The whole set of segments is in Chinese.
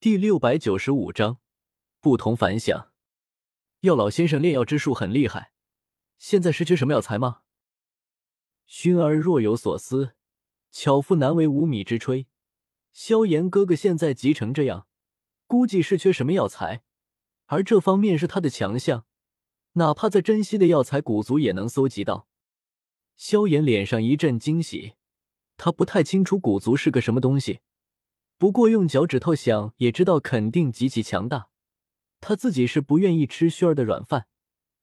第六百九十五章，不同凡响。药老先生炼药之术很厉害，现在是缺什么药材吗？薰儿若有所思，巧妇难为无米之炊。萧炎哥哥现在急成这样，估计是缺什么药材，而这方面是他的强项，哪怕在珍稀的药材古族也能搜集到。萧炎脸上一阵惊喜，他不太清楚古族是个什么东西，不过用脚趾头想也知道肯定极其强大。他自己是不愿意吃薰儿的软饭，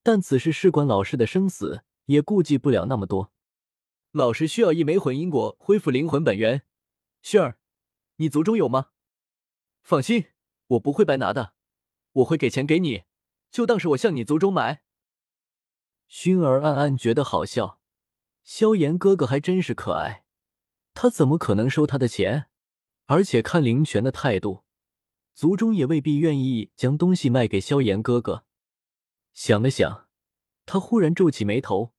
但此事事关老师的生死，也顾及不了那么多。老师需要一枚魂因果恢复灵魂本源，薰儿，你族中有吗？放心，我不会白拿的，我会给钱给你，就当是我向你族中买。薰儿暗暗觉得好笑，萧炎哥哥还真是可爱，他怎么可能收他的钱？而且看灵泉的态度，族中也未必愿意将东西卖给萧炎哥哥。想了想，他忽然皱起眉头。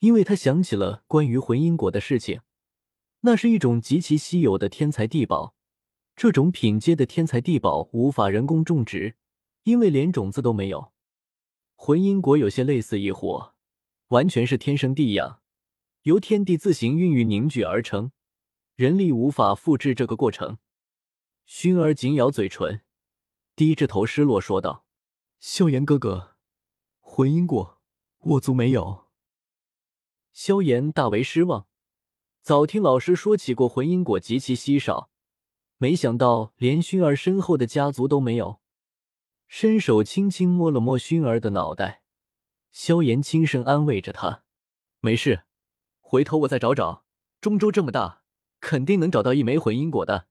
因为他想起了关于魂因果的事情，那是一种极其稀有的天才地宝，这种品阶的天才地宝无法人工种植，因为连种子都没有。魂因果有些类似异火，完全是天生地养，由天地自行孕育凝聚而成，人力无法复制这个过程。薰儿紧咬嘴唇，低着头失落说道：“萧炎哥哥，魂因果我族没有。”萧炎大为失望，早听老师说起过魂因果极其稀少，没想到连薰儿身后的家族都没有。伸手轻轻摸了摸薰儿的脑袋，萧炎轻声安慰着他：“没事，回头我再找找。中州这么大，肯定能找到一枚魂因果的。”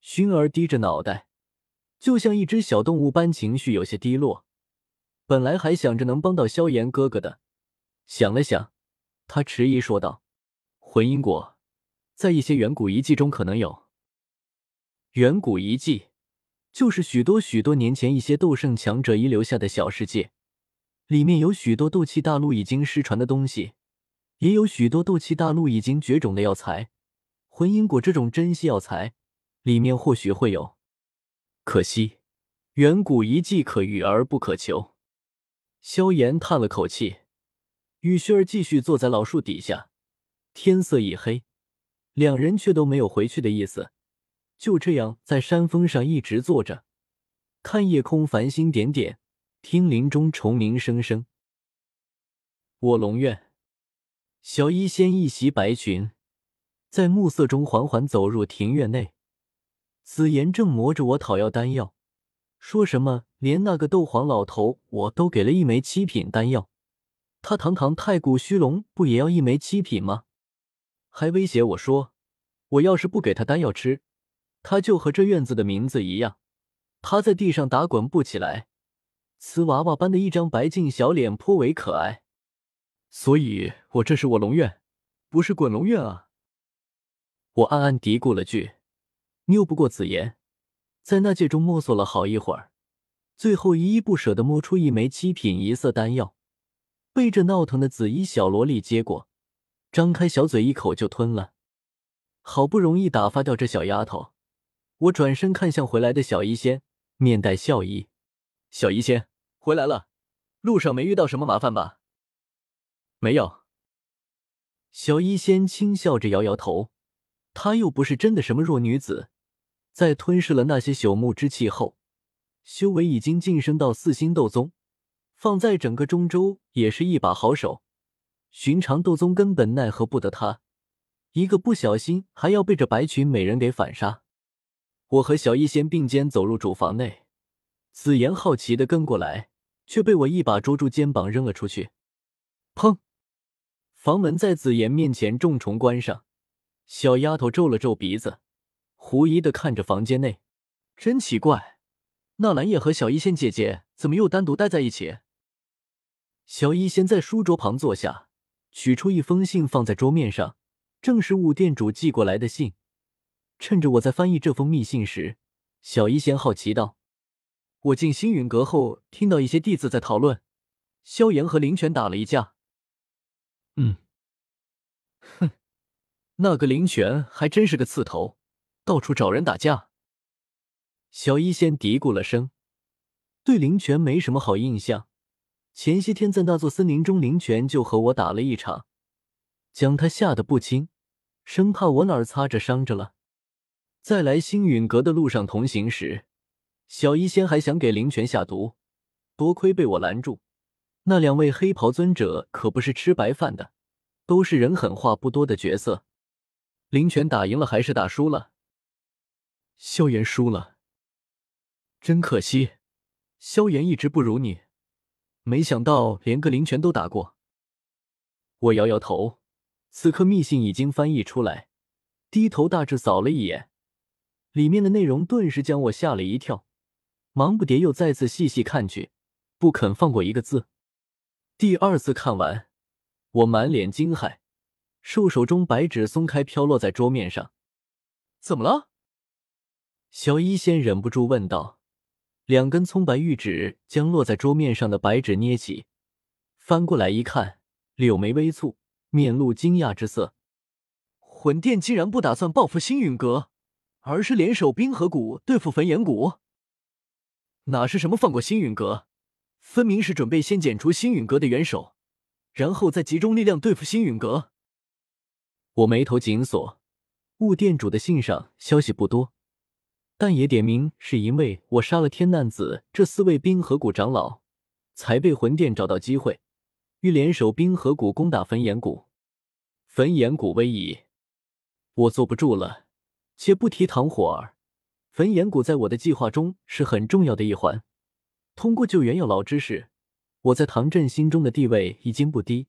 薰儿低着脑袋，就像一只小动物般，情绪有些低落。本来还想着能帮到萧炎哥哥的，想了想。他迟疑说道：“魂因果，在一些远古遗迹中可能有。远古遗迹，就是许多许多年前一些斗圣强者遗留下的小世界，里面有许多斗气大陆已经失传的东西，也有许多斗气大陆已经绝种的药材。魂因果这种珍稀药材，里面或许会有。可惜，远古遗迹可遇而不可求。”萧炎叹了口气。与薰儿继续坐在老树底下，天色已黑，两人却都没有回去的意思，就这样在山峰上一直坐着，看夜空繁星点点，听林中虫鸣声声。卧龙院，小医仙一袭白裙，在暮色中缓缓走入庭院内。紫妍正磨着我讨要丹药，说什么连那个斗皇老头我都给了一枚七品丹药。他堂堂太古虚龙，不也要一枚七品吗？还威胁我说，我要是不给他丹药吃，他就和这院子的名字一样，趴在地上打滚不起来。瓷娃娃般的一张白净小脸，颇为可爱。所以，我这是我龙院，不是滚龙院啊！我暗暗嘀咕了句，拗不过紫妍，在那界中摸索了好一会儿，最后依依不舍的摸出一枚七品一色丹药。被这闹腾的紫衣小萝莉接过，张开小嘴一口就吞了。好不容易打发掉这小丫头，我转身看向回来的小医仙，面带笑意：“小医仙回来了，路上没遇到什么麻烦吧？”“没有。”小医仙轻笑着摇摇头。她又不是真的什么弱女子，在吞噬了那些朽木之气后，修为已经晋升到四星斗宗。放在整个中州也是一把好手，寻常斗宗根本奈何不得他，一个不小心还要被这白裙美人给反杀。我和小医仙并肩走入主房内，紫妍好奇的跟过来，却被我一把捉住肩膀扔了出去。砰！房门在紫妍面前重重关上。小丫头皱了皱鼻子，狐疑的看着房间内，真奇怪，纳兰叶和小医仙姐姐怎么又单独待在一起？小医仙在书桌旁坐下，取出一封信放在桌面上，正是五店主寄过来的信。趁着我在翻译这封密信时，小医仙好奇道：“我进星陨阁后，听到一些弟子在讨论，萧炎和林泉打了一架。”“嗯，那个林泉还真是个刺头，到处找人打架。”小医仙嘀咕了声，对灵泉没什么好印象。前些天在那座森林中，灵泉就和我打了一场，将他吓得不轻，生怕我哪儿擦着伤着了。在来星陨阁的路上同行时，小医仙还想给灵泉下毒，多亏被我拦住。那两位黑袍尊者可不是吃白饭的，都是人狠话不多的角色。灵泉打赢了还是打输了？萧炎输了，真可惜。萧炎一直不如你，没想到连个灵泉都打过。我摇摇头，此刻密信已经翻译出来，低头大致扫了一眼，里面的内容顿时将我吓了一跳，忙不迭又再次细细看去，不肯放过一个字。第二次看完，我满脸惊骇，兽手中白纸松开，飘落在桌面上。怎么了？小医仙忍不住问道：“两根葱白玉指将落在桌面上的白纸捏起，翻过来一看，柳眉微蹙，面露惊讶之色。魂殿竟然不打算报复星陨阁，而是联手冰河谷对付焚炎谷？哪是什么放过星陨阁，分明是准备先剪除星陨阁的元首，然后再集中力量对付星陨阁。”我眉头紧锁，雾店主的信上消息不多。但也点名是因为我杀了天难子这四位冰河谷长老，才被魂殿找到机会，欲联手冰河谷攻打焚炎谷。焚炎谷危矣，我坐不住了。且不提唐火儿，焚炎谷在我的计划中是很重要的一环。通过救援药老之事，我在唐镇心中的地位已经不低。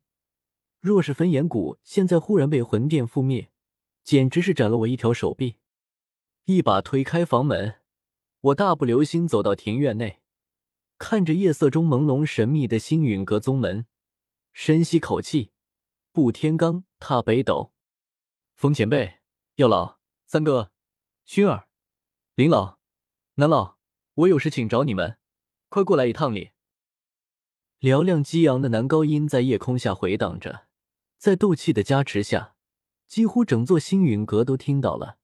若是焚炎谷现在忽然被魂殿覆灭，简直是斩了我一条手臂。一把推开房门，我大步流星走到庭院内，看着夜色中朦胧神秘的星陨阁宗门，深吸口气，步天罡，踏北斗。风前辈、药老、三哥、熏儿、林老、南老，我有事请找你们，快过来一趟里。嘹亮激昂的男高音在夜空下回荡着，在斗气的加持下，几乎整座星陨阁都听到了。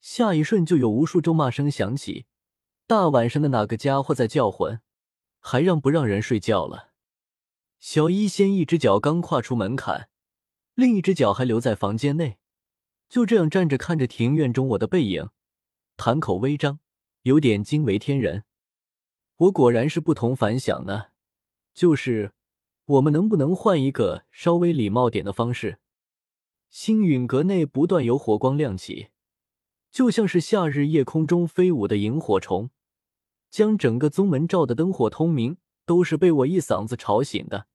下一瞬，就有无数咒骂声响起。大晚上的，哪个家伙在叫魂？还让不让人睡觉了？小医仙一只脚刚跨出门槛，另一只脚还留在房间内，就这样站着看着庭院中我的背影，谈口微张，有点惊为天人。我果然是不同凡响呢。就是我们能不能换一个稍微礼貌点的方式？星陨阁内不断有火光亮起。就像是夏日夜空中飞舞的萤火虫，将整个宗门照得灯火通明，都是被我一嗓子吵醒的。